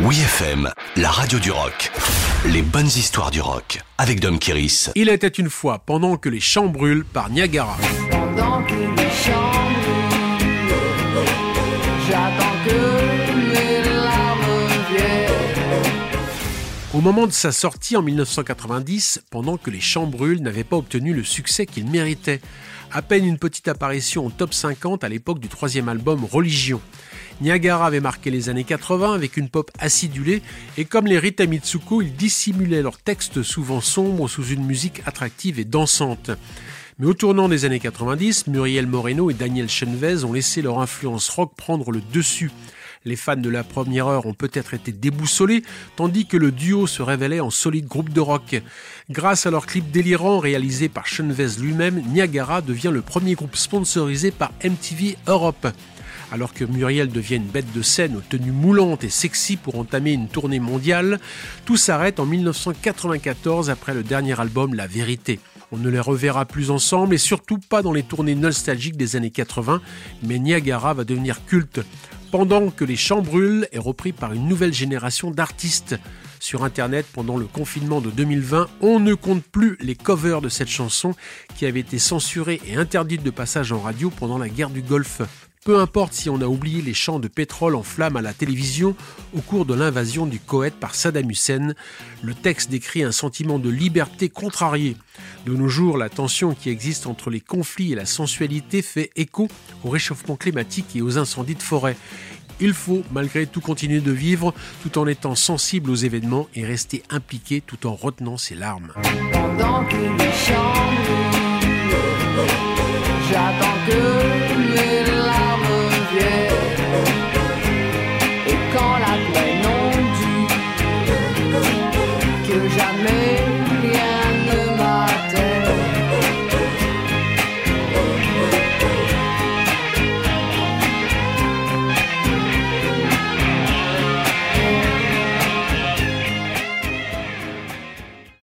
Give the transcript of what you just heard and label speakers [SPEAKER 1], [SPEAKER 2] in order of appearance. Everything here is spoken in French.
[SPEAKER 1] Oui FM, la radio du rock. Les bonnes histoires du rock avec Dom Kiris.
[SPEAKER 2] Il était une fois pendant que les champs brûlent par Niagara.
[SPEAKER 3] Pendant que les champs
[SPEAKER 2] Au moment de sa sortie en 1990, pendant que les champs brûlent n'avaient pas obtenu le succès qu'ils méritaient. À peine une petite apparition au top 50 à l'époque du troisième album Religion. Niagara avait marqué les années 80 avec une pop acidulée et comme les Rita Mitsuko, ils dissimulaient leurs textes souvent sombres sous une musique attractive et dansante. Mais au tournant des années 90, Muriel Moreno et Daniel Chenvez ont laissé leur influence rock prendre le dessus. Les fans de la première heure ont peut-être été déboussolés, tandis que le duo se révélait en solide groupe de rock. Grâce à leur clip délirant réalisé par Chenvez lui-même, Niagara devient le premier groupe sponsorisé par MTV Europe. Alors que Muriel devient une bête de scène aux tenues moulantes et sexy pour entamer une tournée mondiale, tout s'arrête en 1994 après le dernier album La Vérité. On ne les reverra plus ensemble et surtout pas dans les tournées nostalgiques des années 80, mais Niagara va devenir culte. Pendant que Les Champs brûlent est repris par une nouvelle génération d'artistes. Sur Internet, pendant le confinement de 2020, on ne compte plus les covers de cette chanson qui avait été censurée et interdite de passage en radio pendant la guerre du Golfe. Peu importe si on a oublié les champs de pétrole en flammes à la télévision au cours de l'invasion du Koweït par Saddam Hussein, le texte décrit un sentiment de liberté contrarié. De nos jours, la tension qui existe entre les conflits et la sensualité fait écho au réchauffement climatique et aux incendies de forêt. Il faut malgré tout continuer de vivre tout en étant sensible aux événements et rester impliqué tout en retenant ses larmes.